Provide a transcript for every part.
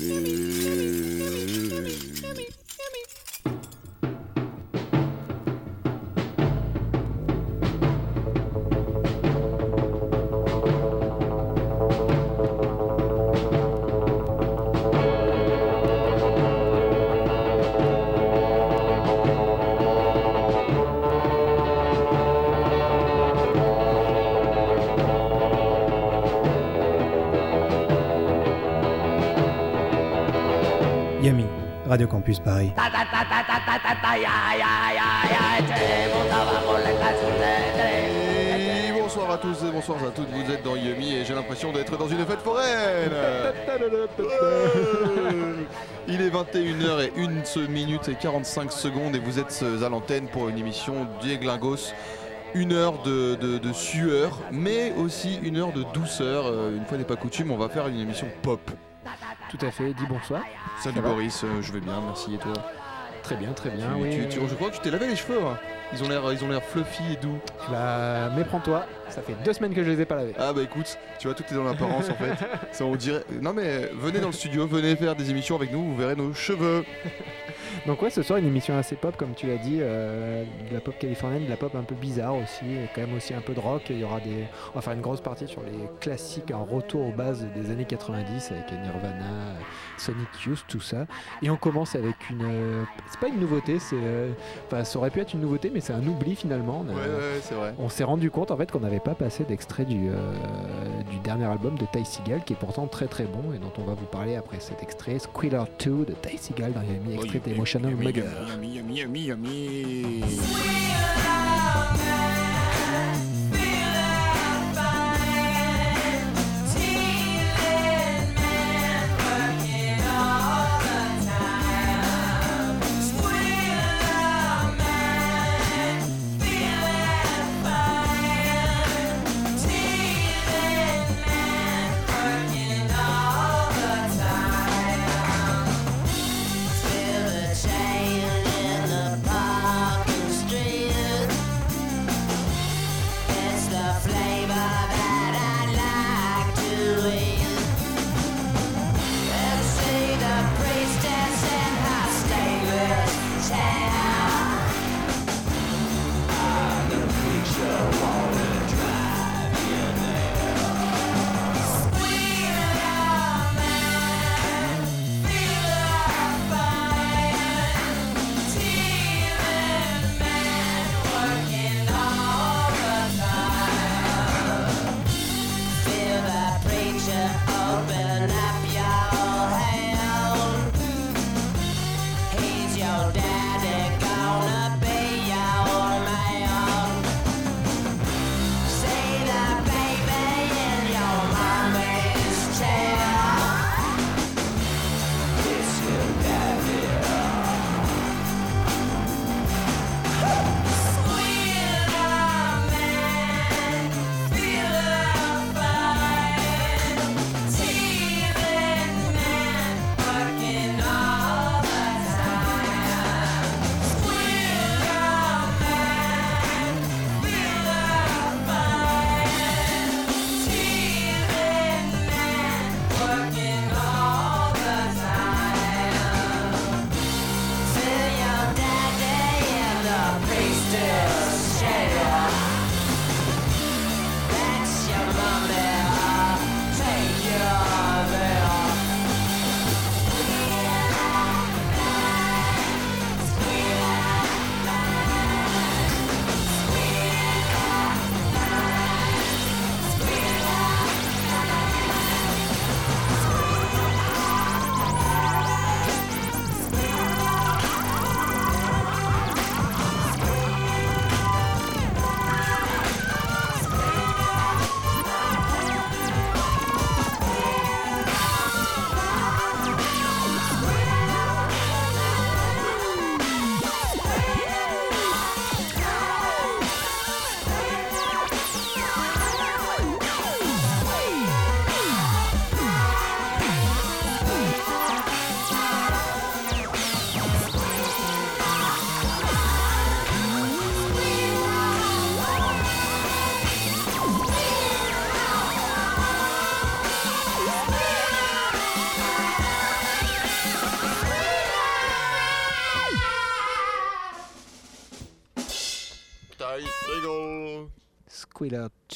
Amen. Et bonsoir à tous et bonsoir à toutes, vous êtes dans Yumi et j'ai l'impression d'être dans une fête foraine Il est 21h et 1 minute et 45 secondes et vous êtes à l'antenne pour une émission d'Ieglingos. Une heure de, de- de sueur, mais aussi une heure de douceur. Euh, Une fois n'est pas coutume, on va faire une émission pop. Tout à fait, dis bonsoir. Salut Boris, euh, je vais bien, merci et toi Très bien, très bien. Tu- oui. tu- tu- Je crois que tu t'es lavé les cheveux. hein. Ils ont l'air, ils ont l'air fluffy et doux. Bah, méprends-toi, ça fait deux semaines que je les ai pas lavés. Ah bah écoute, tu vois, tout est dans l'apparence en fait. Ça, on dirait... Non mais venez dans le studio, venez faire des émissions avec nous, vous verrez nos cheveux. Donc ouais, ce soir une émission assez pop comme tu l'as dit, euh, de la pop californienne, de la pop un peu bizarre aussi, et quand même aussi un peu de rock. Il y aura des, on va faire une grosse partie sur les classiques, un retour aux bases des années 90 avec Nirvana, Sonic Youth, tout ça. Et on commence avec une, euh, c'est pas une nouveauté, c'est, euh, enfin ça aurait pu être une nouveauté, mais c'est un oubli finalement. On a- Ouais, ouais, c'est vrai. On s'est rendu compte en fait qu'on n'avait pas passé d'extrait du, euh, du dernier album de Ty Seagal qui est pourtant très très bon et dont on va vous parler après cet extrait Squealer 2 de Ty Seagal dans Yami extrait d'Emotional Mugger. Chain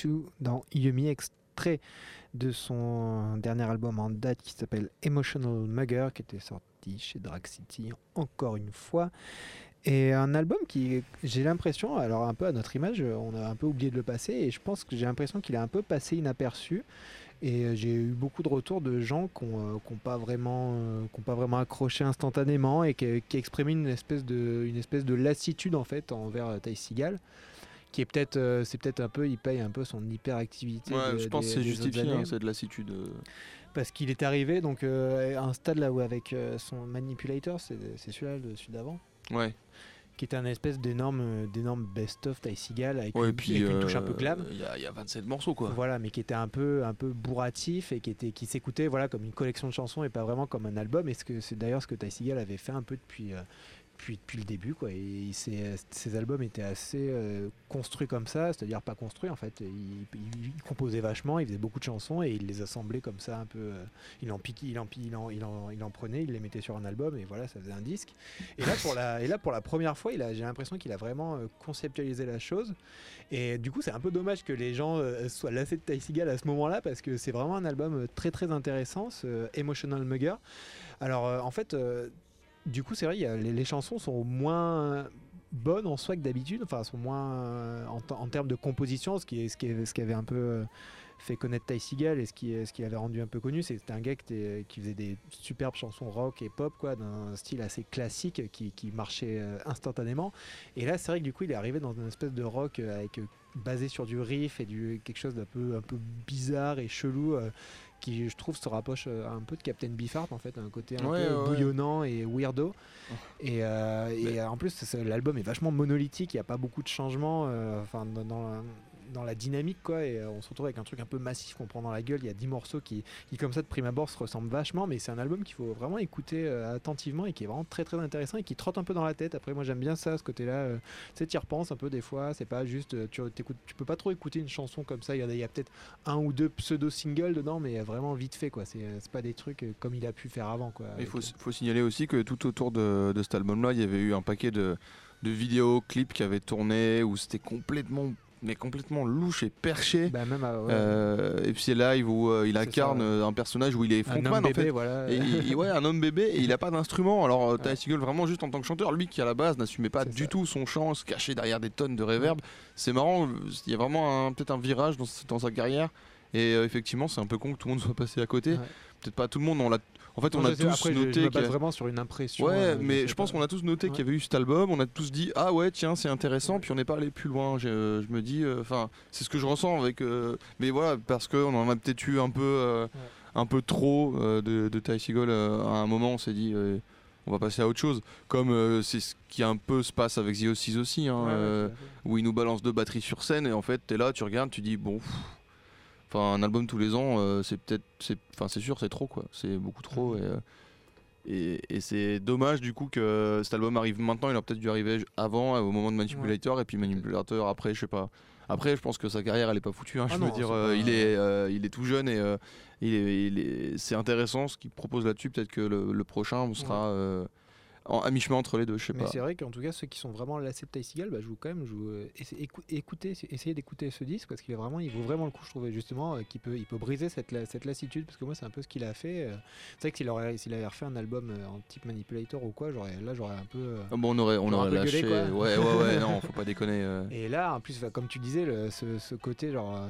Squealer 2 dans Yumi, extrait de son dernier album en date qui s'appelle Emotional Mugger, qui était sorti chez Drag City encore une fois. Et un album qui, j'ai l'impression, alors un peu à notre image, on a un peu oublié de le passer, et je pense que j'ai l'impression qu'il a un peu passé inaperçu. Et euh, j'ai eu beaucoup de retours de gens qui n'ont pas, vraiment, euh, pas vraiment accroché instantanément et qui, qui exprimaient une espèce, de, une espèce de lassitude en fait envers euh, Ty Seagal qui est peut-être c'est peut-être un peu il paye un peu son hyperactivité ouais, de- je pense des- que c'est justifié hein, c'est de lassitude euh. parce qu'il est arrivé donc euh, à un stade là où avec euh, son manipulator c'est c'est celui-là le celui d'avant. Ouais. Qui était un espèce d'énorme euh, d'énorme best-of Ty Seagal avec, ouais une, puis avec une touche un euh, peu glam il y, y a 27 morceaux quoi. Voilà, mais qui était un peu, un peu bourratif et qui était, qui s'écoutait, voilà, comme une collection de chansons et pas vraiment comme un album. Et ce que c'est d'ailleurs ce que Ty Seagal avait fait un peu depuis, euh, depuis, depuis le début, quoi. Et ses albums étaient assez euh, construits comme ça, c'est-à-dire pas construits en fait. Il, composait vachement, il faisait beaucoup de chansons et il les assemblait comme ça un peu. euh, il en piquait, il en, il en, il en, il en prenait, il les mettait sur un album et voilà, ça faisait un disque. Et là pour la, et là pour la première fois, j'ai l'impression qu'il a vraiment euh, conceptualisé la chose. Et du coup, c'est un peu dommage que les gens soient lassés de Ty Seagal à ce moment-là parce que c'est vraiment un album très très intéressant, ce Emotional Mugger. Alors en fait, du coup, c'est vrai, les, chansons sont moins bonnes en soi que d'habitude, enfin sont moins euh, en, te- en termes de composition, ce qui est ce qui, ce qui avait un peu euh, fait connaître Ty et ce qui, ce qui l'avait rendu un peu connu, c'était un gars qui, faisait des superbes chansons rock et pop, quoi, d'un style assez classique qui, marchait euh, instantanément. Et là, c'est vrai que du coup, il est arrivé dans une espèce de rock avec basé sur du riff et du quelque chose d'un peu bizarre et chelou. Qui je trouve se rapproche euh, un peu de Captain Beefheart en fait, un côté un Ouais, peu ouais, bouillonnant et weirdo. Et, euh, et Mais- en plus, l'album est vachement monolithique, il n'y a pas beaucoup de changements euh, enfin, dans, dans la dynamique, quoi. Et euh, on se retrouve avec un truc un peu massif qu'on prend dans la gueule. Il y a 10 morceaux qui, qui, comme ça, de prime abord, se ressemblent vachement, mais c'est un album qu'il faut vraiment écouter euh, attentivement et qui est vraiment très très intéressant et qui trotte un peu dans la tête. Après, moi j'aime bien ça, ce côté-là. euh, tu sais, tu y repenses un peu des fois. C'est pas juste, tu, tu peux pas trop écouter une chanson comme ça. Il y en a, il y a peut-être un ou deux pseudo-singles dedans, mais vraiment vite fait, quoi. C'est c'est pas des trucs comme il a pu faire avant, quoi. Il faut, euh, faut signaler aussi que tout autour de, de cet album-là, il y avait eu un paquet de, de vidéos, clips qui avaient tourné où c'était complètement, mais complètement louche et perché. bah, même à- ouais, Euh, et puis c'est live où euh, il C'est incarne ça, ouais. euh, un personnage où il est un frontman homme en bébé, fait. voilà. Et il- ouais, un homme bébé et il a pas d'instrument. Alors euh, Ty. Segall vraiment juste en tant que chanteur, lui qui à la base n'assumait pas du ça. tout son chant, se cachait derrière des tonnes de reverb. C'est marrant, il y a vraiment un- peut-être un virage dans, dans sa carrière. Et euh, effectivement, c'est un peu con que tout le monde soit passé à côté. Ouais. Peut-être pas tout le monde. On l'a. En fait, on a tous après, je- je, noté. me qu'il y base a- vraiment sur une impression. Ouais, euh, mais je pense qu'on a tous noté Ouais. qu'il y avait eu cet album, on a tous dit ah ouais tiens c'est intéressant, puis on n'est pas allé plus loin. Je, je me dis, euh, enfin c'est ce que je ressens avec, euh, mais voilà parce qu'on en a peut-être eu un peu, un peu trop de, de Ty euh, à un moment on s'est dit on va passer à autre chose, comme euh, c'est ce qui un peu se passe avec The Oasis aussi, hein, Ouais, euh, où il nous balance deux batteries sur scène et en fait t'es là, tu regardes, tu dis bon. pff, Enfin, un album tous les ans, euh, c'est peut-être, c'est, enfin, c'est sûr, c'est trop quoi. C'est beaucoup trop et, euh, et, et c'est dommage du coup que cet album arrive maintenant. Il aurait peut-être dû arriver avant, euh, au moment de Manipulator, et puis Manipulator après, je sais pas. Après, je pense que sa carrière, elle est pas foutue. hein, Ah je non, veux dire, euh, pas- il est, euh, il est tout jeune et il est, c'est intéressant ce qu'il propose là-dessus. Peut-être que le, le prochain, on sera en, à mi-chemin entre les deux. Je sais Mais pas. c'est vrai qu'en tout cas, ceux qui sont vraiment lassés de Ty Seagal, bah, je vous quand même, je vous, euh, écou- écoutez, essayez d'écouter ce disque parce qu'il est vraiment, il vaut vraiment le coup, je trouvais justement, euh, qu'il peut, il peut briser cette, cette lassitude parce que moi, c'est un peu ce qu'il a fait. euh. c'est vrai que s'il aurait, s'il avait refait un album euh, en type Manipulator ou quoi, j'aurais, là, j'aurais un peu. Ah bon, on aurait, on aurait gueulé, lâché. ouais, ouais, ouais, non, faut pas déconner. Et là, en plus, enfin, comme tu disais, le- ce, ce côté, genre,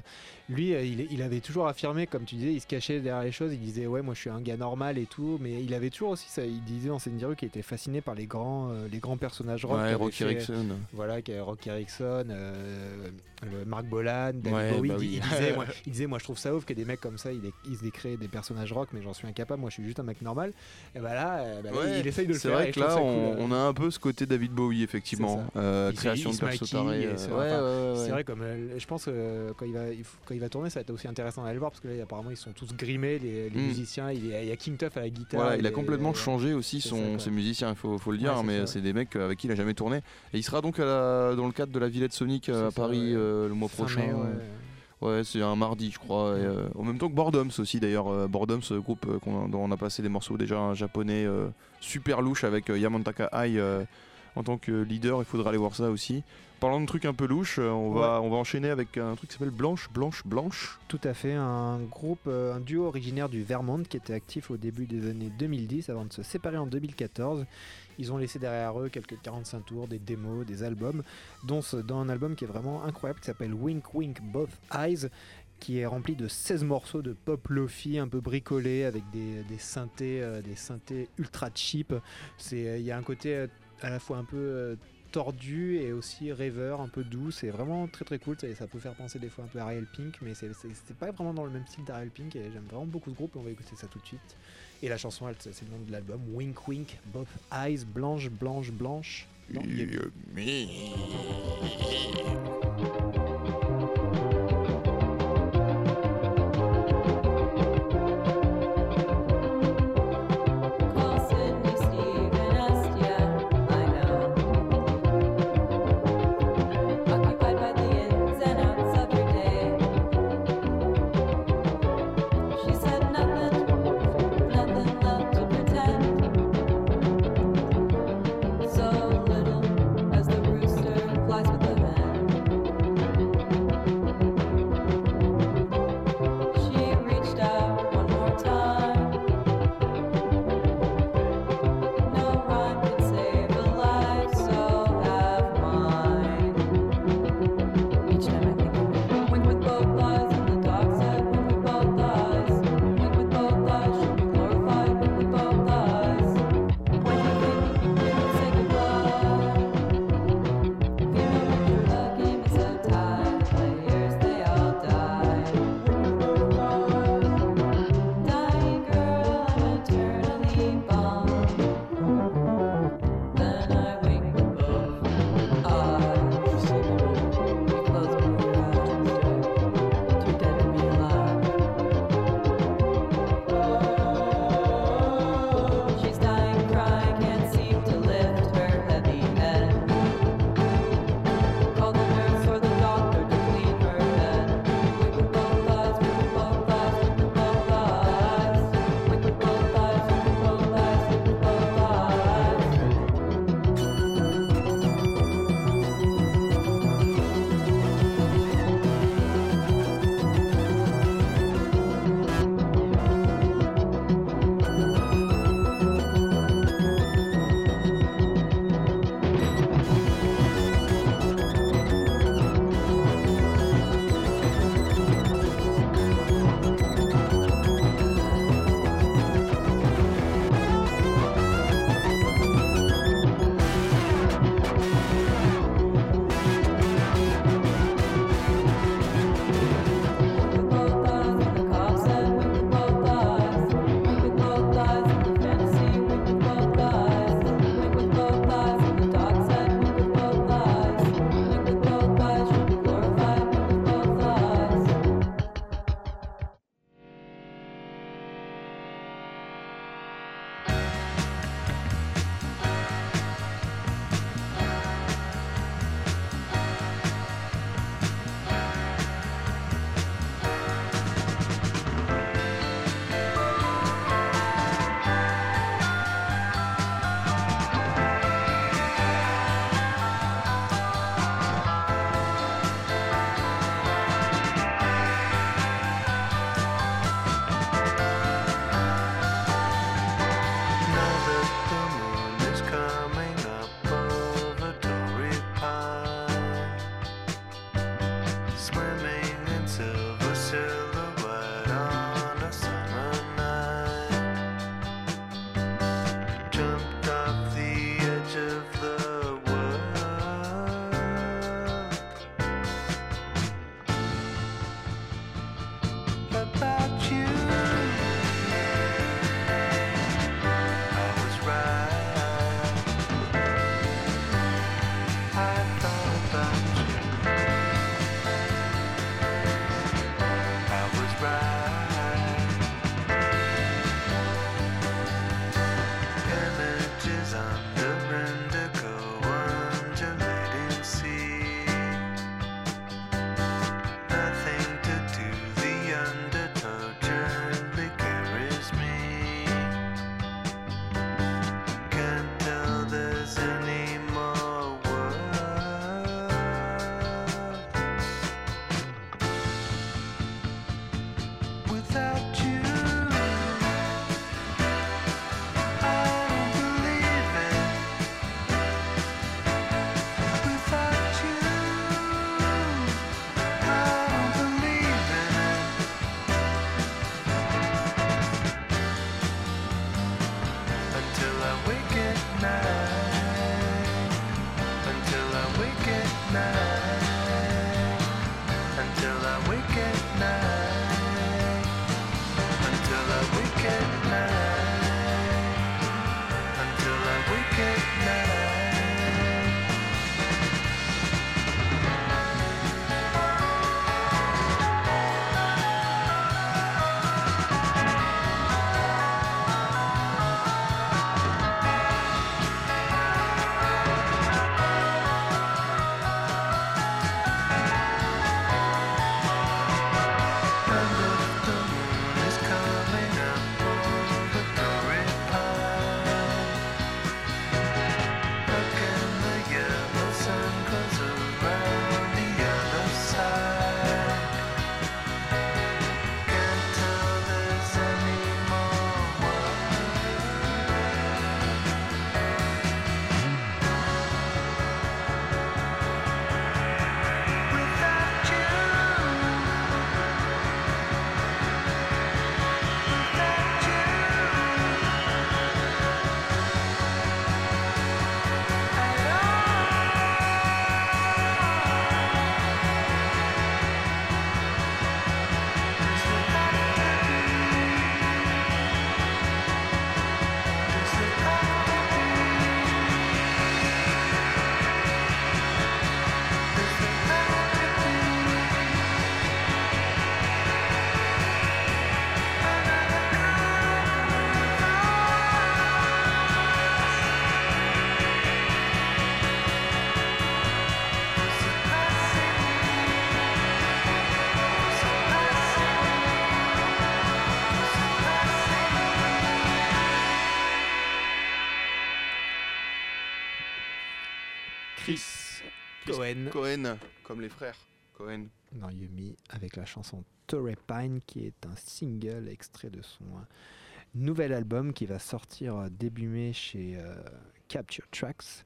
lui, il, il avait toujours affirmé, comme tu disais, il se cachait derrière les choses, il disait, ouais, moi je suis un gars normal et tout, mais il avait toujours aussi, ça, il disait en scène qu'il était fasciné par les grands, euh, les grands personnages rock. Ouais, fait, Erickson. Voilà, Rocky Erickson, euh, le Mark Bolan, David Ouais, Bowie. bah il, oui. il disait, moi, il disait, moi, je trouve ça ouf que des mecs comme ça, ils, ils se décréent des personnages rock, mais j'en suis incapable. Moi, je suis juste un mec normal. Et bah là, euh, bah Ouais, il essaye de le C'est faire. vrai et que là, on, cool. on a un peu ce côté David Bowie, effectivement. C'est Euh, création de perso euh, c'est- C'est vrai, comme euh, je pense que quand il va, quand il va tourner, ça va être aussi intéressant d'aller le voir parce que là, apparemment, ils sont tous grimés, les, les Mm. musiciens. Il y, a, King Tuff à la guitare. Voilà, il a complètement changé aussi c'est son, ses musiciens, il faut, faut le dire, Ouais, mais c'est des mecs avec qui il a jamais tourné. Et il sera donc à la- dans le cadre de la Villette Sonic euh, à ça, Paris ouais. euh, le mois Fin prochain. mai, ouais. Ouais, c'est un mardi, je crois. et, euh, en même temps que Boredoms aussi, d'ailleurs. Euh, Boredoms, euh, groupe euh, dont on a passé des morceaux déjà un japonais euh, super louche avec euh, Yamantaka Ai euh, en tant que leader. Il faudra aller voir ça aussi. Parlant de trucs un peu louches, euh, on va, on va enchaîner avec un truc qui s'appelle Blanche, Blanche, Blanche. Tout à fait, un groupe, un duo originaire du Vermont qui était actif au début des années 2010 avant de se séparer en 2014. Ils ont laissé derrière eux quelques 45 tours, des démos, des albums, dont dans un album qui est vraiment incroyable qui s'appelle Wink Wink Both Eyes qui est rempli de 16 morceaux de pop lofi un peu bricolés avec des, synthés, euh, des synthés ultra cheap. Il y a un côté euh, à la fois un peu euh, tordu et aussi rêveur, un peu doux. C'est vraiment très très cool. Ça, peut faire penser des fois un peu à Ariel Pink, mais c'est pas vraiment dans le même style d'Ariel Pink. Et j'aime vraiment beaucoup ce groupe. Et on va écouter ça tout de suite. Et la chanson, c'est le nom de l'album Wink Wink, Both Eyes, Blanche, Blanche, Blanche. Cohen. Cohen, comme les frères Cohen. Dans Yumi, avec la chanson Torrey Pine, qui est un single extrait de son euh, nouvel album qui va sortir euh, début mai chez euh, Capture Tracks.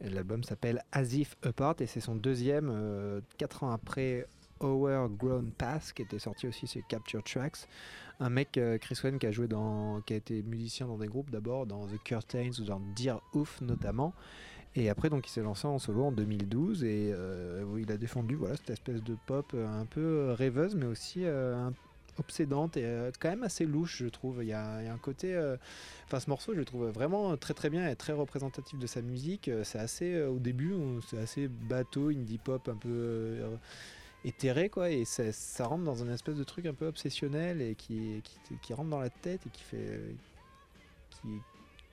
L'album s'appelle As If Apart et c'est son deuxième, 4 ans après Our Grown Pass, qui était sorti aussi chez Capture Tracks. Un mec, euh, Chris Wen, qui a joué dans, qui a été musicien dans des groupes d'abord, dans The Curtains ou dans Dear Oof notamment. Et après, donc, il s'est lancé en solo en 2012 et euh, il a défendu voilà, cette espèce de pop euh, un peu rêveuse, mais aussi euh, obsédante et euh, quand même assez louche, je trouve. Il y a, un côté. euh, Enfin, ce morceau, je le trouve vraiment très très bien et très représentatif de sa musique. Euh, C'est assez, euh, au début, c'est assez bateau, indie pop, un peu. euh, éthéré quoi et ça, rentre dans une espèce de truc un peu obsessionnel et qui, rentre dans la tête et qui fait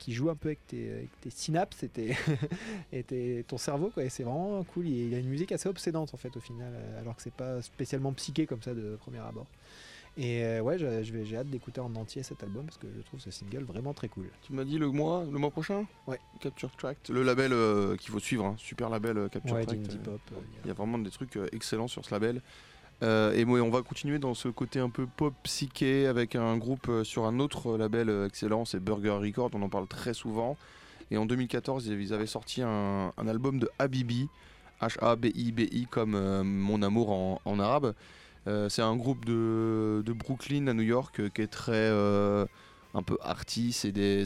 qui joue un peu avec tes, avec tes synapses et, tes- et tes- ton cerveau quoi et c'est vraiment cool il y a une musique assez obsédante en fait au final alors que c'est pas spécialement psyché comme ça de premier abord et euh, ouais j'ai hâte d'écouter en entier cet album parce que je trouve ce single vraiment très cool Tu m'as dit le mois, le mois prochain? Ouais. Capture Tract. Le label euh, qu'il faut suivre, hein. super label euh, Capture ouais Tract. euh, Il y a vraiment des trucs excellents sur ce label. Euh, et on va continuer dans ce côté un peu pop psyché avec un groupe euh, sur un autre label euh, excellent, c'est Burger Records, on en parle très souvent. Et en 2014, ils avaient sorti un, album de Habibi, H-A-B-I-B-I comme euh, mon amour en, arabe. Euh, c'est un groupe de, de Brooklyn à New York qui est très un peu arty. C'est des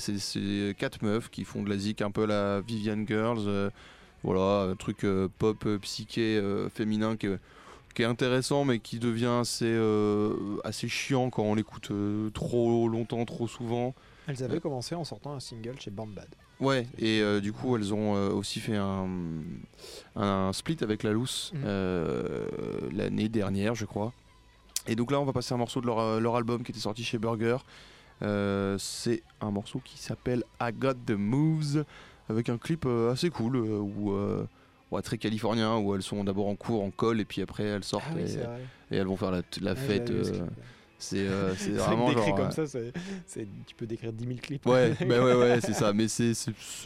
quatre meufs qui font de la zik un peu la Vivian Girls. voilà, un truc pop psyché féminin qui est, qui est intéressant mais qui devient assez, euh, assez chiant quand on l'écoute euh, trop longtemps, trop souvent. elles avaient commencé en sortant un single chez Band Bad Ouais, et euh, du coup, elles ont euh, aussi fait un, un split avec la Loose euh, l'année dernière, je crois. Et donc là, on va passer un morceau de leur, euh, leur album qui était sorti chez Burger. Euh, c'est un morceau qui s'appelle I Got the Moves, avec un clip euh, assez cool, euh, où, euh, ouais, très californien, où elles sont d'abord en cours, en col, et puis après elles sortent ah oui et, elles vont faire la, la Ouais, fête. euh, c'est euh, vraiment décrit genre, comme euh, ça, c'est, c'est- tu peux décrire 10 000 clips. Ouais, bah ouais, ouais, c'est ça. Mais c'est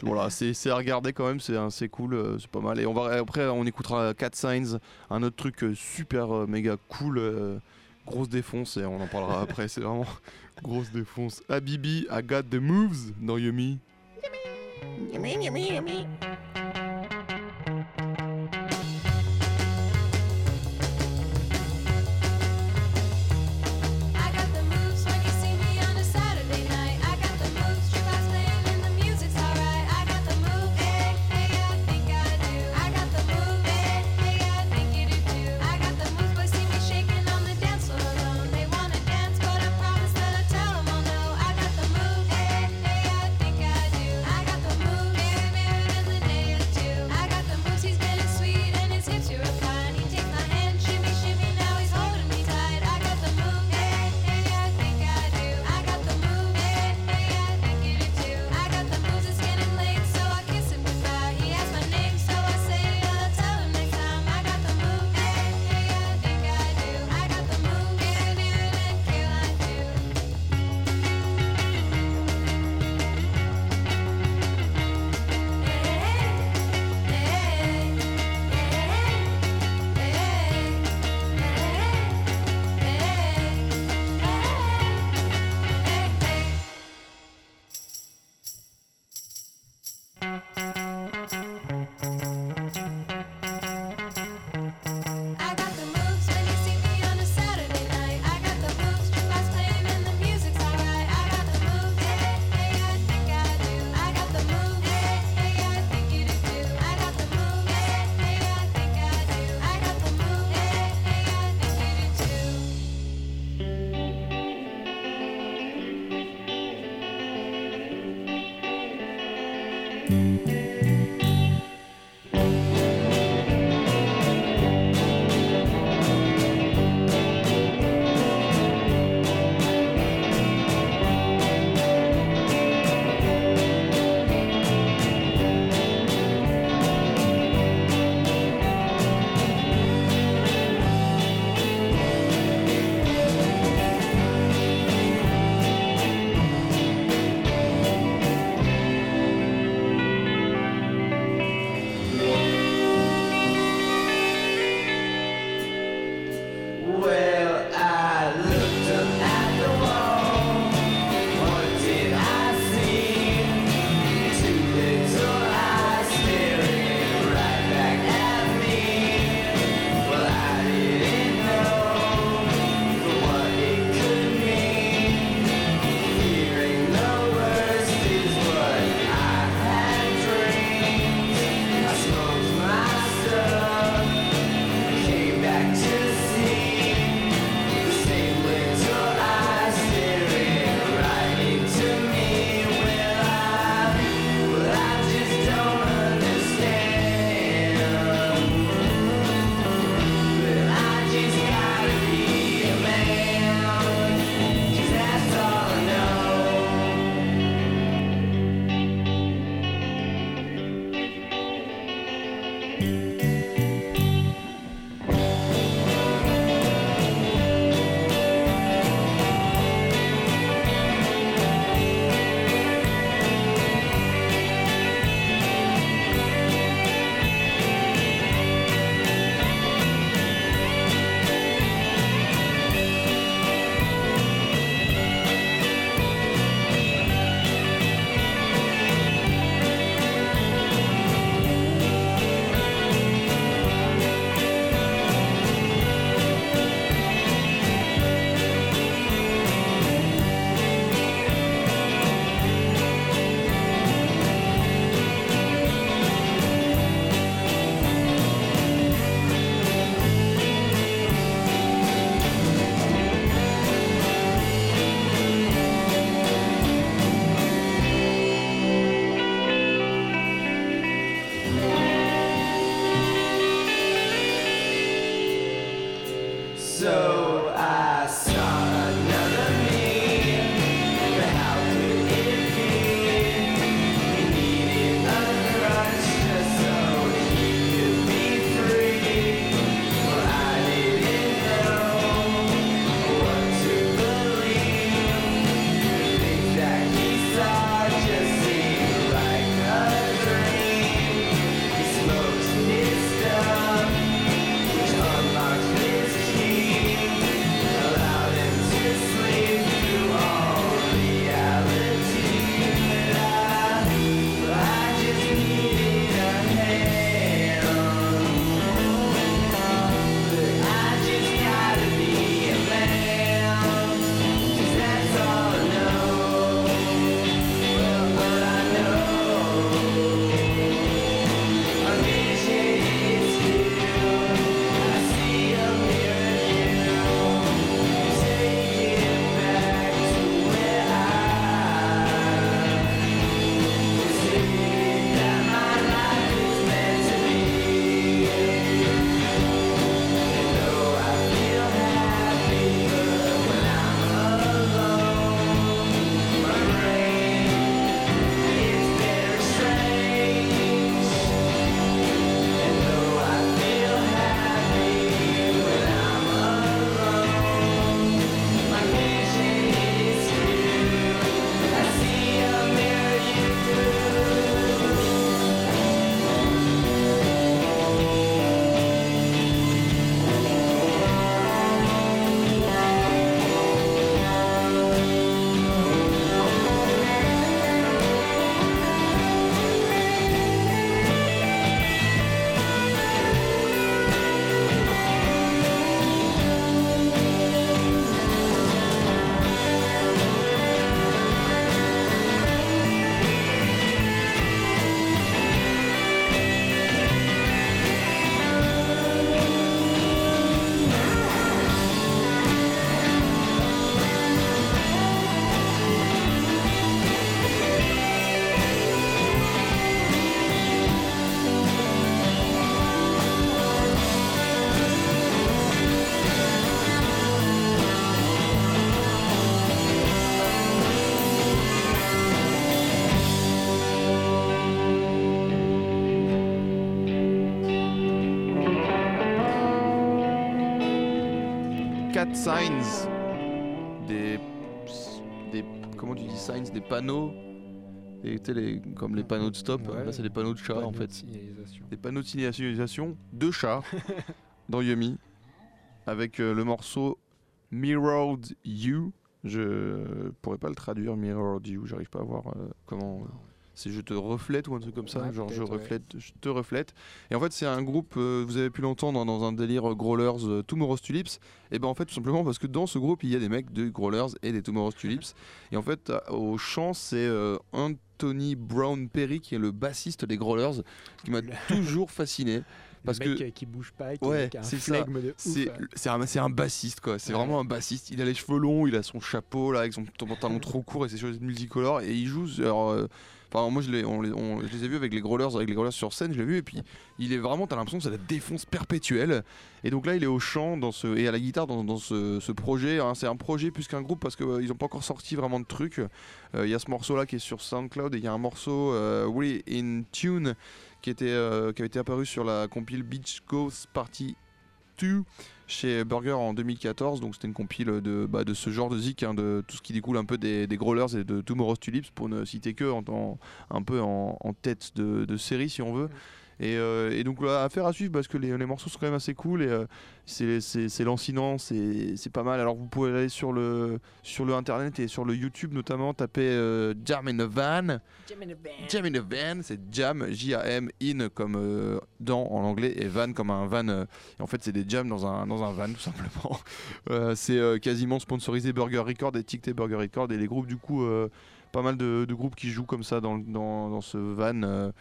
voilà, c'est c'est à regarder quand même. C'est c'est cool, euh, c'est pas mal. Et on va après, on écoutera Cat Signs, un autre truc super méga cool, euh, grosse défonce et on en parlera après. C'est vraiment grosse défonce. Habibi, I got the moves dans Yumi. I signs, des, des comment tu dis signs, des panneaux, et, les- comme les panneaux de stop. Ouais. Là, c'est des panneaux de chat Panneau en fait. Des panneaux de signalisation de chats dans Yumi, avec euh, le morceau Mirrored You. Je pourrais pas le traduire, Mirrored You. J'arrive pas à voir euh, comment. euh, c'est je te reflète ou un truc comme ça, Ouais, genre je ouais. te reflète. Et en fait c'est un groupe, euh, vous avez pu l'entendre dans un délire euh, Growlers euh, Tomorrow's Tulips. Et ben en fait tout simplement parce que dans ce groupe il y a des mecs de Growlers et des Tomorrow's Tulips. et en fait à- au chant c'est euh, Anthony Brown Perry qui est le bassiste des Growlers, qui m'a toujours fasciné. Parce le mec que- euh, qui bouge pas, qui, Ouais, qui a un c'est ça. C'est un, c'est un bassiste quoi, c'est Ouais. vraiment un bassiste. Il a les cheveux longs, il a son chapeau là avec son pantalon trop court et ses cheveux multicolores et il joue. Alors, euh, enfin moi je les, on les, on- je les ai vus avec les growlers, avec les growlers sur scène, je l'ai vu et puis il est vraiment, t'as l'impression que c'est la défonce perpétuelle. Et donc là il est au chant dans ce, et à la guitare dans, dans ce, ce projet. hein. c'est un projet plus qu'un groupe parce qu'ils n'ont pas encore sorti vraiment de trucs. Euh, Il y a ce morceau là qui est sur SoundCloud et il y a un morceau euh, We in Tune qui, était, euh, avait été apparu sur la compile Beach Ghost Party 2 chez Burger en 2014. Donc c'était une compile de, bah, de ce genre de zik, hein, de tout ce qui découle un peu des, Growlers et de Tomorrow's Tulips pour ne citer que un peu en, tête de, de série si on veut. Et, euh, et donc affaire à suivre parce que les, les morceaux sont quand même assez cool et euh, c'est- lancinant, c'est pas mal. Alors vous pouvez aller sur le, sur le internet et sur le YouTube notamment, taper euh, Jam in a Van. Jam in a Van, c'est Jam, J-A-M, in comme dans en anglais et van comme un van. et en fait, c'est des jams dans un, dans un van tout simplement. Euh, c'est euh, quasiment sponsorisé Burger Record, étiqueté Burger Record et les groupes du coup. euh, pas mal de, de groupes qui jouent comme ça dans, dans ce van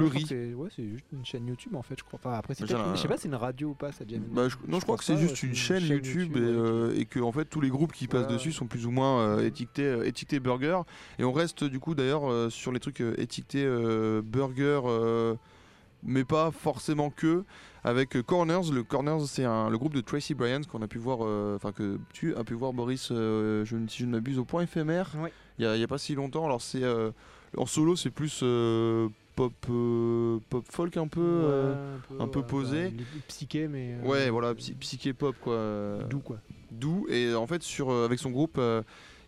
euh, Ouais, c'est ouais, juste une chaîne YouTube en fait, je crois. Enfin, après, c'est peut-être- un- je sais pas si c'est une radio ou pas, ça Jam. Bah, je- non, je, crois que c'est juste une chaîne, YouTube, et, euh, et que en fait tous les groupes qui passent dessus sont plus ou moins euh, étiquetés, euh, étiquetés burger. Et on reste du coup d'ailleurs sur les trucs étiquetés burger, mais pas forcément que. Avec Corners, le Corners c'est un- le groupe de Tracy Bryant qu'on a pu voir, euh, enfin que tu as pu voir Boris, euh, je, si je ne m'abuse, au point éphémère. Il y a, il y a pas si longtemps. Alors c'est euh, en solo c'est plus pop, euh, pop folk un peu. euh, un peu posé. bah, psyché, mais. euh, Ouais, voilà, psy- psyché pop quoi. Doux quoi. Doux et en fait sur avec son groupe,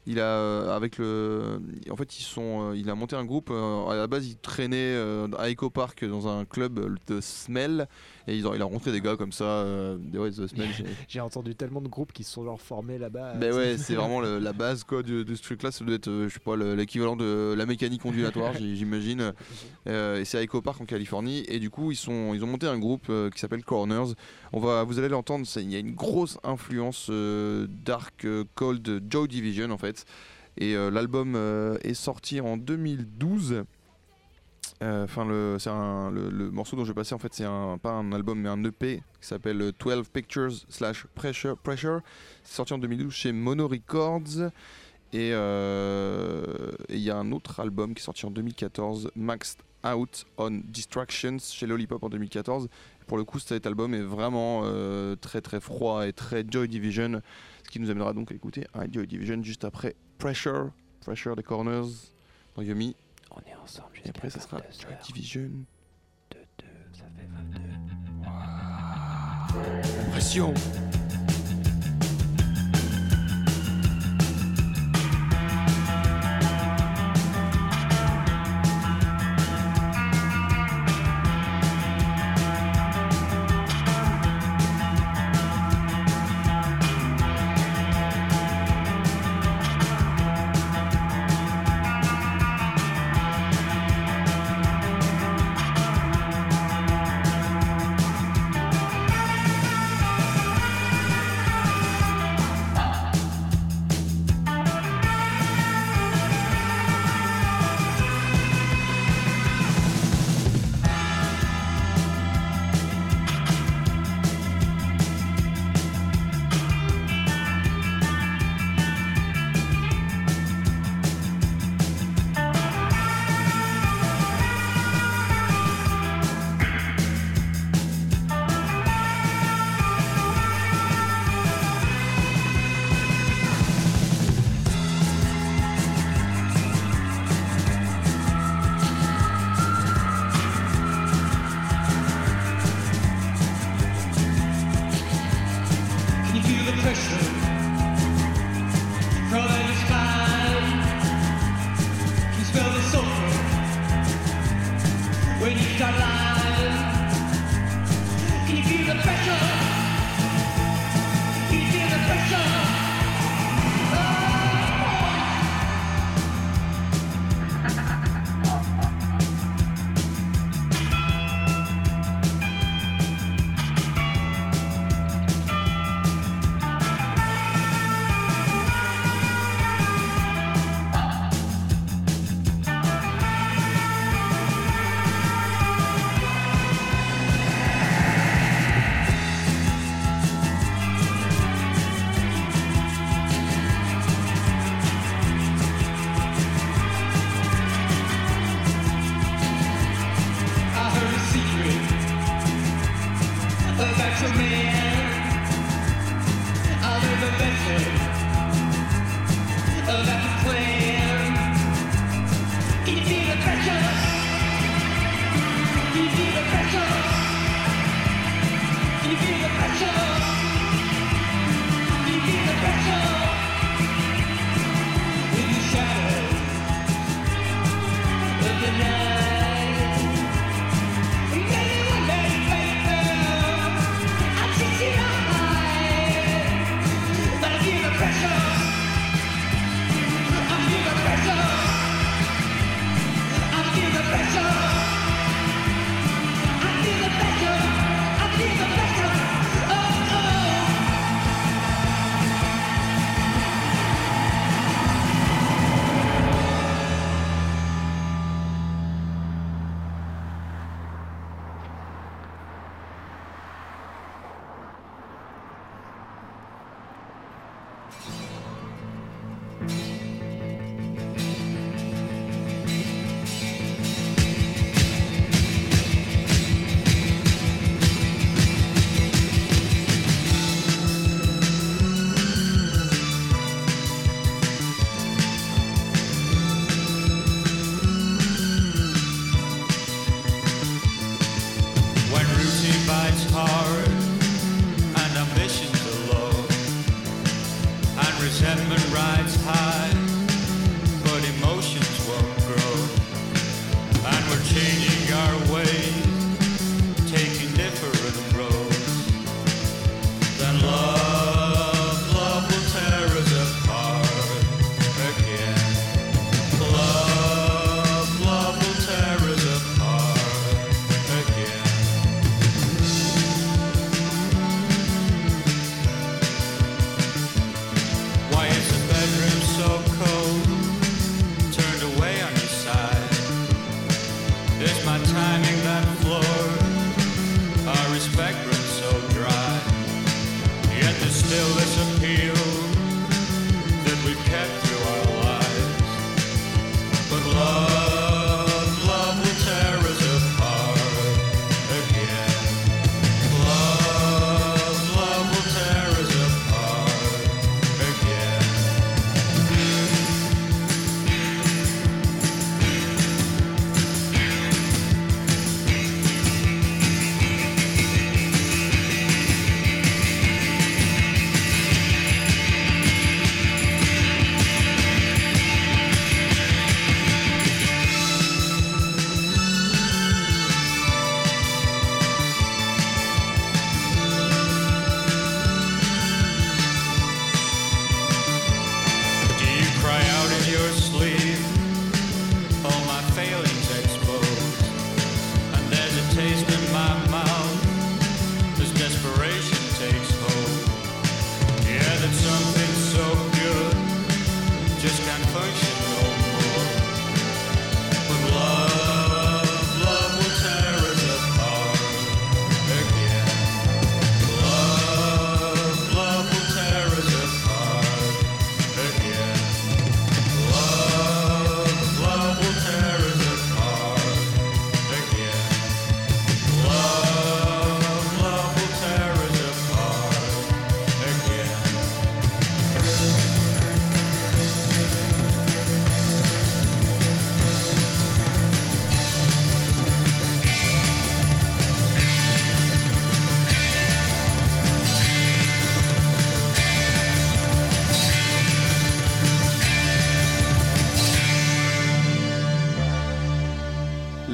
il a euh, avec le, en fait ils sont, euh, il a monté un groupe. euh, à la base, il traînait à Echo Park dans un club The Smell et ils ont, il a rencontré des gars comme ça. des- ouais, The Smell. j'ai- entendu tellement de groupes qui se sont genre formés là-bas. Ben ouais, c'est vraiment le- la base quoi de, de ce truc-là. Ça doit être, je sais pas, le- l'équivalent de la mécanique ondulatoire, j'imagine. Et c'est à Echo Park en Californie. Et du coup, ils, sont, ils ont monté un groupe qui s'appelle Corners. On va, vous allez l'entendre, il y a une grosse influence dark, cold, Joy Division en fait. Et euh, l'album euh, est sorti en 2012. Euh, Enfin, le, morceau dont je vais passer, en fait, c'est pas un album, mais un EP qui s'appelle euh, 12 Pictures slash Pressure. C'est sorti en 2012 chez Mono Records. Et il y a un autre album qui est sorti en 2014, Maxed Out on Distractions, chez Lollipop en 2014. Pour le coup, cet album est vraiment très très froid et très Joy Division, ce qui nous amènera donc à écouter un Joy Division juste après Pressure, Pressure des Corners dans Yumi. On est ensemble Et après, ça sera Joy Division. ça fait 22. Pression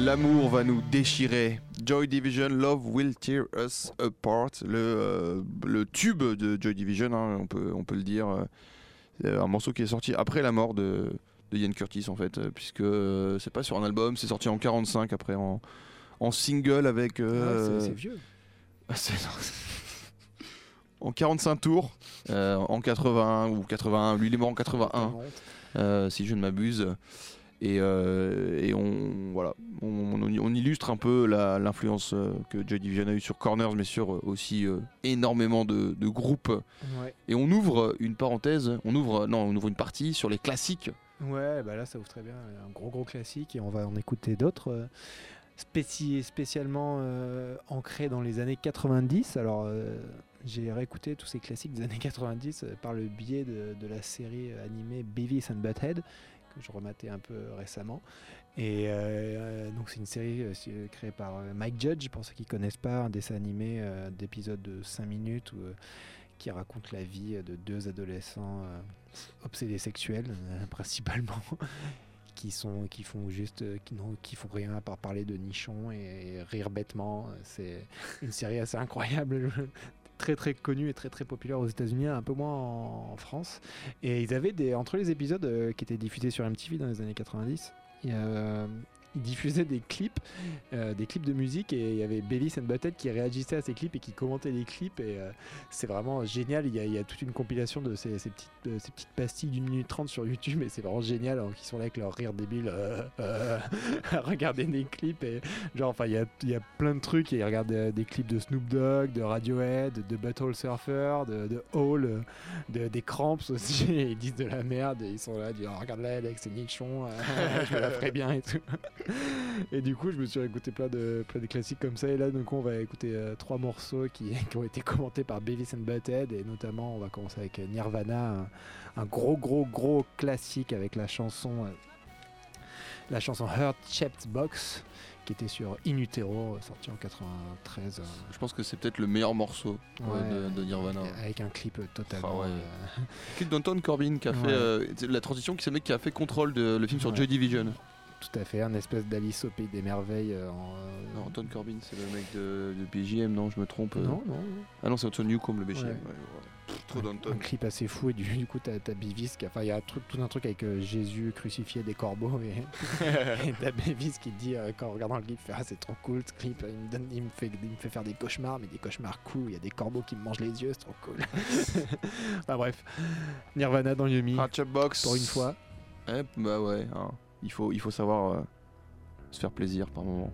L'amour va nous déchirer. Joy Division, Love Will Tear Us Apart. Le, euh, le tube de Joy Division, hein, on, peut, on peut le dire. euh, C'est un morceau qui est sorti après la mort de, de Ian Curtis, en fait, euh, puisque euh, c'est pas sur un album, c'est sorti en 45 après en, en single avec. Ah, euh, c'est- c'est vieux. ah, en 45 tours, en 81 ou 81. Lui, il est mort en 81 Honte. euh, si je ne m'abuse. Et, euh, et on, voilà, on, illustre un peu l'influence euh, que Joy Division a eu sur Corners, mais sur euh, aussi énormément de, de groupes. Ouais. Et on ouvre une parenthèse, on ouvre, non, on ouvre une partie sur les classiques. Ouais, bah là ça ouvre très bien, un gros gros classique et on va en écouter d'autres spéci- spécialement euh, ancrés dans les années 90. Alors euh, j'ai réécouté tous ces classiques des années 90 euh, par le biais de, de la série animée Beavis and Butthead que je rematais un peu récemment. Et euh, euh, donc c'est une série euh, créée par euh, Mike Judge, pour ceux qui connaissent pas, un dessin animé euh, d'épisodes de 5 minutes euh, qui raconte la vie de deux adolescents euh, obsédés sexuels euh, principalement qui sont qui font juste euh, qui n'ont qui font rien à part parler de nichons et rire bêtement c'est une série assez incroyable très très connue et très très populaire aux États-Unis un peu moins en, France. Et ils avaient des entre les épisodes euh, qui étaient diffusés sur MTV dans les années 90 il y a, euh, il diffusait des clips, euh, des clips de musique et il y avait Beavis and Butthead qui réagissait à ces clips et qui commentait les clips et euh, c'est vraiment génial. Il y, a, toute une compilation de ces, petites, pastilles d'une minute trente sur YouTube et c'est vraiment génial. Qu'ils sont là avec leur rire débile euh, à regarder des clips et genre, enfin, il y a, plein de trucs et ils regardent des, clips de Snoop Dogg, de Radiohead, de Butthole Surfer, de, de Hall, de, des Cramps aussi. Et ils disent de la merde et ils sont là, ils disent oh, regarde là, Alex, c'est nichon, je me la ferai bien et tout. Et du coup, je me suis écouté plein de, plein de classiques comme ça. Et là, donc, on va écouter euh, trois morceaux qui, qui ont été commentés par Beavis and Butthead. Et notamment, on va commencer avec euh, Nirvana, un, un gros, gros, gros classique avec la chanson, euh, la chanson Heart Shaped Box, qui était sur In Utero, sorti en 93. euh, Je pense que c'est peut-être le meilleur morceau ouais, de, de Nirvana. avec un clip totalement. Ah ouais. euh, Clip d'Anton Corbin qui a Ouais. fait euh, la transition, qui c'est le mec qui a fait Control de le film sur. Joy Division. Tout à fait, un espèce d'Alice au pays des merveilles. euh, en, euh, Non, Anton Corbin, c'est le mec de, de BGM, non, je me trompe. euh. non, non, Ah non, c'est Anton Newcomb le BGM. Ouais. ouais, ouais. Pff, Trop d'Anton. un clip assez fou et du, du coup t'as t'as Beavis qui enfin il y a un truc, tout un truc avec euh, Jésus crucifié des corbeaux et, et t'as Beavis qui dit euh, quand en regardant le clip fait, ah c'est trop cool ce clip il me, donne, il, me fait, il me fait faire des cauchemars mais des cauchemars cool il y a des corbeaux qui me mangent les yeux c'est trop cool enfin bref Nirvana dans Yumi Hatchet Box. pour une fois Eh, bah ouais, hein. Il, faut, il faut savoir euh, se faire plaisir par moment.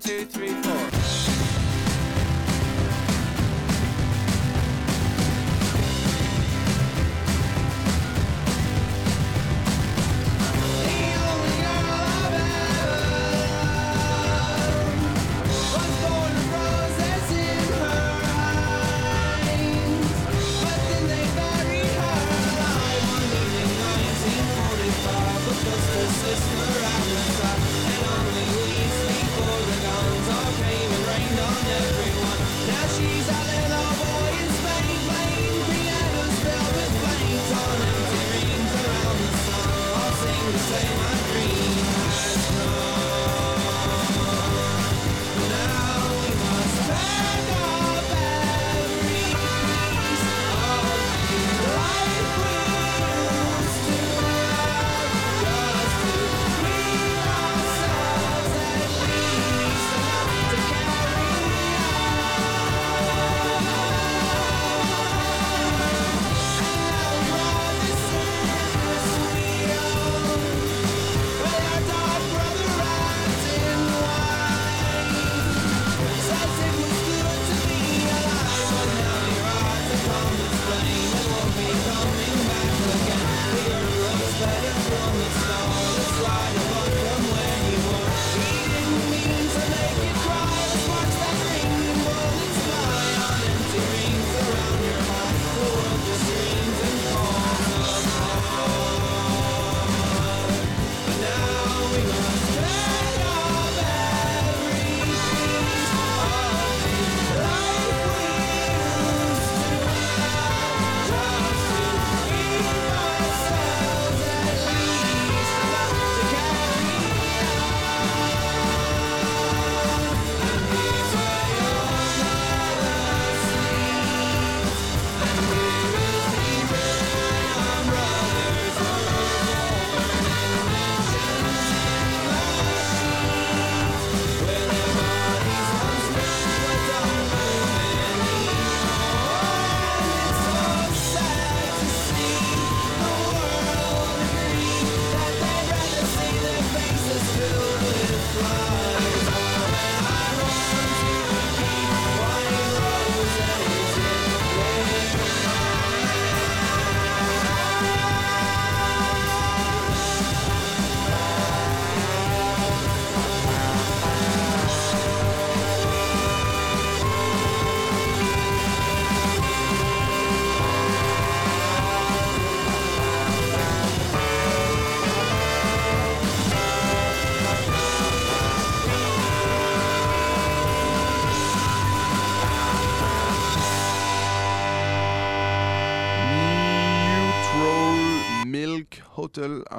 Two, three, four.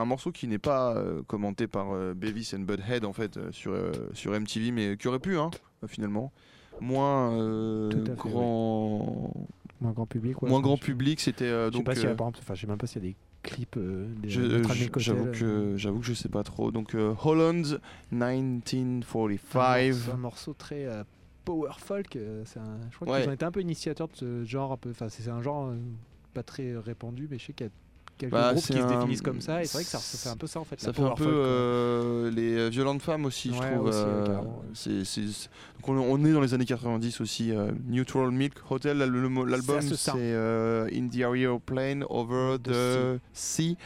Un morceau qui n'est pas euh, commenté par euh, Beavis and Butthead en fait euh, sur, sur MTV, mais qui aurait pu hein, finalement. Moins fait, grand, Moins grand public. ouais, moins grand public, c'était Je sais donc. pas enfin, je sais même pas s'il y a des clips euh, j'avoue que j'avoue que je sais pas trop. Donc euh, Holland un 1945. morceau- Un morceau très euh, power folk. c'est un- je crois Ouais. qu'ils ont été un peu initiateurs de ce genre. Enfin, c'est c'est un genre pas très répandu, mais je sais qu'il y a quelques Bah, groupes c'est qui se définissent comme ça. Et c'est vrai que ça, ça fait un peu ça en fait. Ça fait un peu euh, les euh, violentes femmes aussi, je trouve. aussi, euh, ouais. c'est- Donc on, on est dans les années 90 aussi. euh, Neutral Milk Hotel, l'album c'est In the Aeroplane Over The the Sea.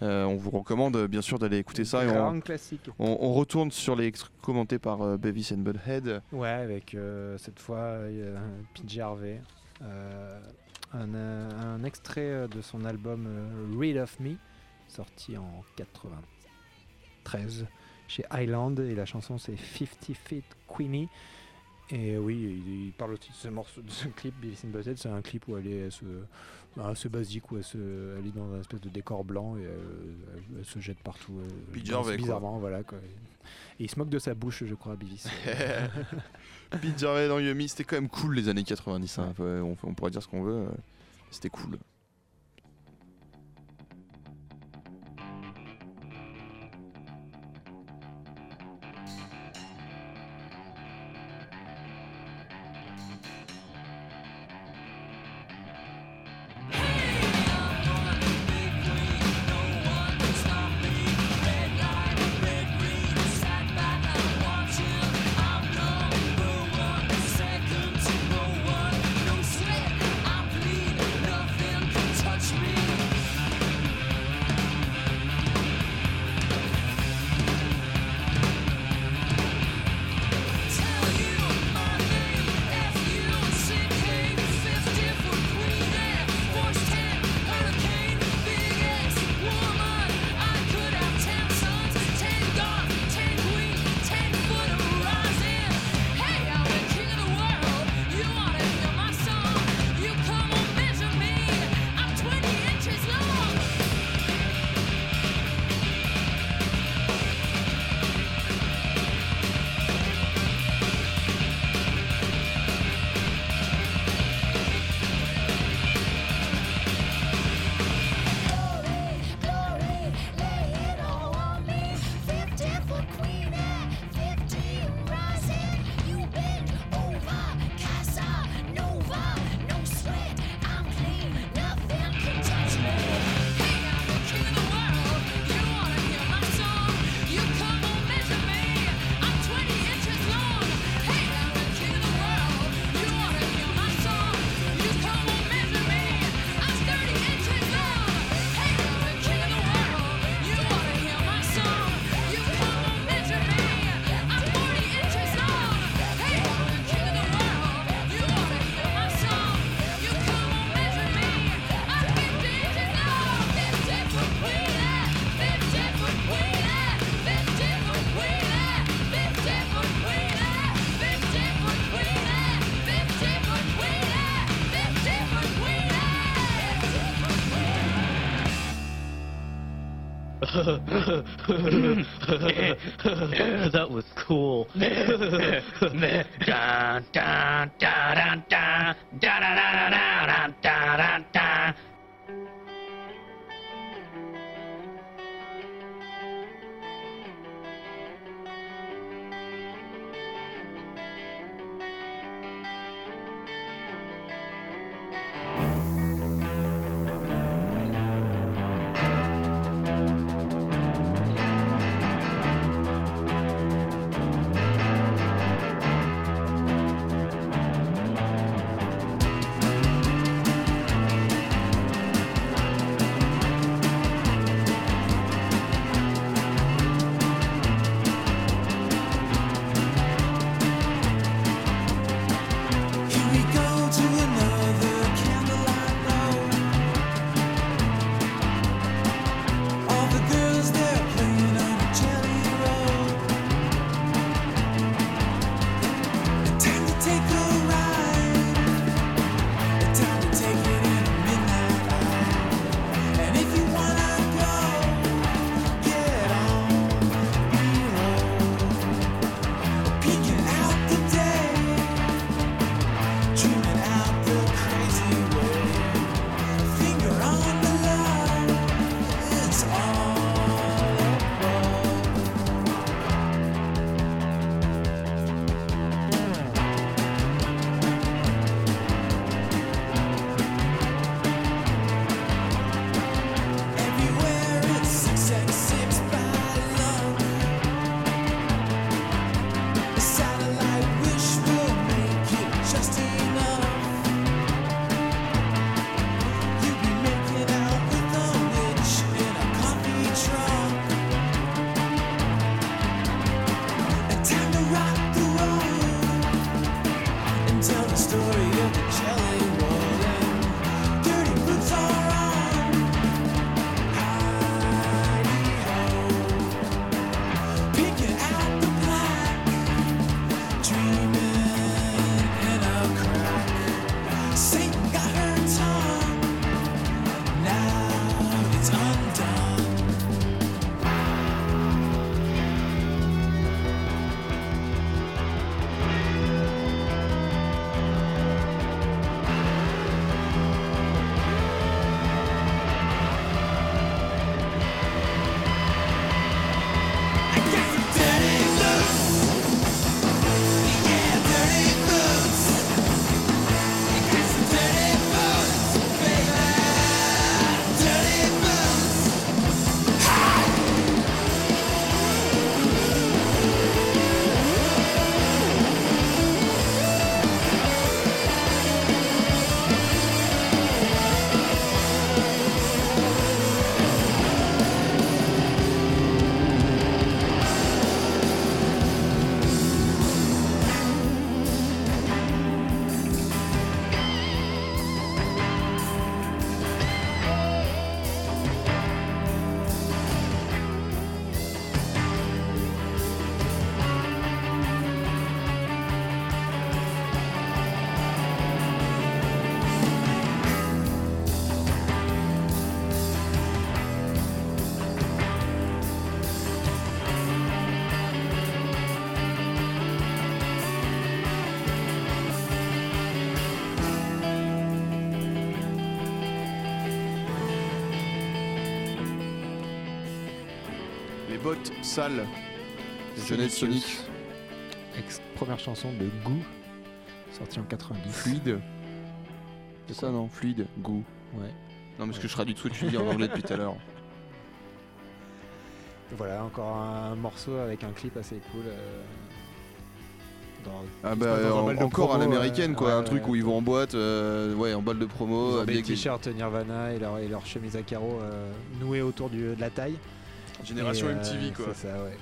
Euh, on vous recommande bien sûr d'aller écouter ça. Et on, on- on retourne sur les commentés par euh, Beavis and Butthead. Ouais, avec euh, cette fois PJ Harvey. Euh, un, extrait euh, de son album euh, Read of Me, sorti en 93 chez Island. Et la chanson c'est 50 Feet Queenie. Et oui, il, parle aussi de ce morceau, de ce clip, and Butthead. C'est un clip où elle est elle se, assez basique, où elle, se, elle est dans un espèce de décor blanc et elle, elle- se jette partout. quoi. bizarrement, voilà. Quoi. Et il se moque de sa bouche, je crois, Beavis. Pete Harvey dans Yumi, c'était quand même cool les années 90. hein. On, on pourrait dire ce qu'on veut. euh, C'était cool. that was cool. Les jeunettes Sonic. Ex- première chanson de Goût, sortie en 90. Fluide. C'est ça, non Fluide. Goût. Ouais. Non, parce que je traduis tout ce que tu dis en anglais depuis tout à l'heure. Voilà, encore un morceau avec un clip assez cool. euh, dans- Ah bah, en- encore à promo, l'américaine, euh, quoi. ouais, un truc ouais. où ils vont en boîte, euh, ouais, en balle de Ils promo, ont avec des t-shirts Nirvana et leur, et leur chemise à carreaux euh, noués autour du- de la taille. Génération Et, euh, MTV, quoi. C'est ça, ouais.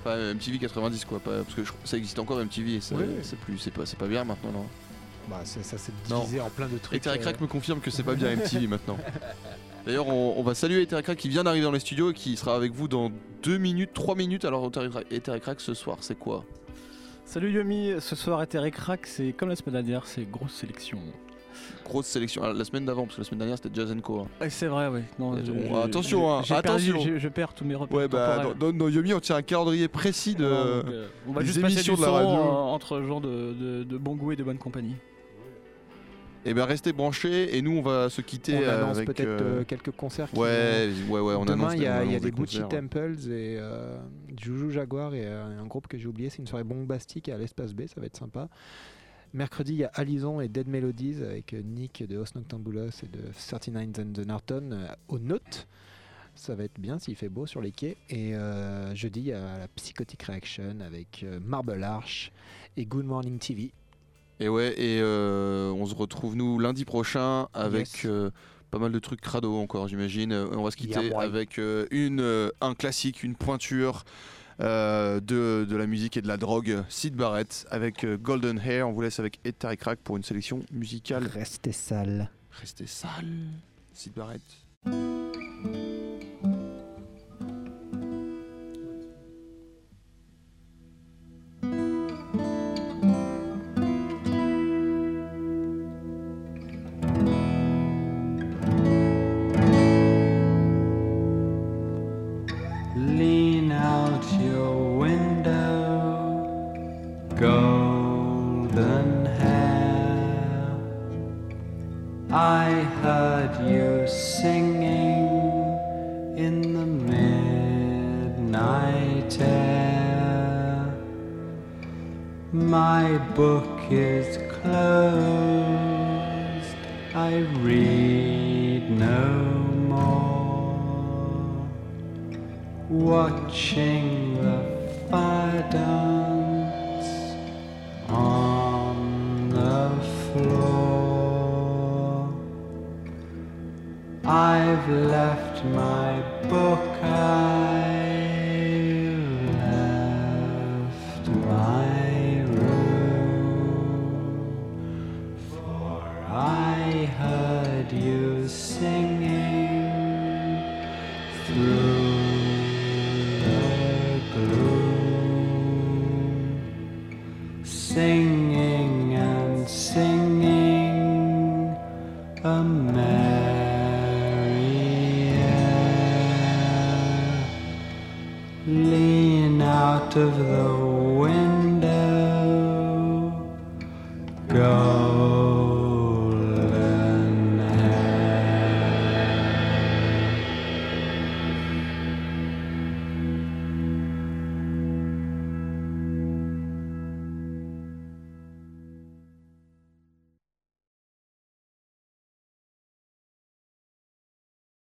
Enfin, MTV 90, quoi. pas- parce que je- ça existe encore MTV et ça- Oui, oui. c'est plus, c'est pas, c'est pas bien maintenant, non? Bah, c'est- ça s'est Non. divisé en plein de trucs. Ether Crack euh, me confirme que c'est pas bien MTV maintenant. D'ailleurs, on, on va saluer Ether Crack qui vient d'arriver dans les studios et qui sera avec vous dans 2 minutes, 3 minutes. Alors, Ether Crack ce soir, c'est quoi? Salut Yomi, ce soir Ether et Crack, c'est comme la semaine dernière, c'est grosse sélection. Grosse sélection. Ah, la semaine d'avant, parce que la semaine dernière c'était Jazz Co. hein. Ouais, c'est vrai, oui. Non, Et je- bon, je- attention, hein, perdu- attention. je perds tous mes repères. Ouais, bah dans, dans- dans Yomi, on tient un calendrier précis de. Non, donc, euh, on va des juste passer émissions du de la son radio. euh, entre gens de, de- de bon goût et de bonne compagnie. Et ben restez branchés et nous on va se quitter On annonce avec. peut-être euh, euh, quelques concerts. qui Ouais, ouais, ouais, on Demain, annonce il y a, y a annonce des des Gucci concerts. Temples et euh, Juju Jaguar et euh, un groupe que j'ai oublié, c'est une soirée bombastique à l'espace B, ça va être sympa. Mercredi, il y a Alison et Dead Melodies avec euh, Nick de Os Noctambulos et de 39 and the Norton euh, au Note. Ça va être bien s'il fait beau sur les quais. Et euh, jeudi, il y a la Psychotic Reaction avec Marble Arch et Good Morning TV. Et ouais, et euh, on se retrouve nous lundi prochain avec Yes. euh, pas mal de trucs crado encore, j'imagine. On va se quitter Yeah, avec euh, une, euh, un classique, une pointure euh, de, de la musique et de la drogue, Sid Barrett avec euh, Golden Hair. On vous laisse avec Ether et Crack pour une sélection musicale. Restez sale. Restez sale, Sid Barrett. But.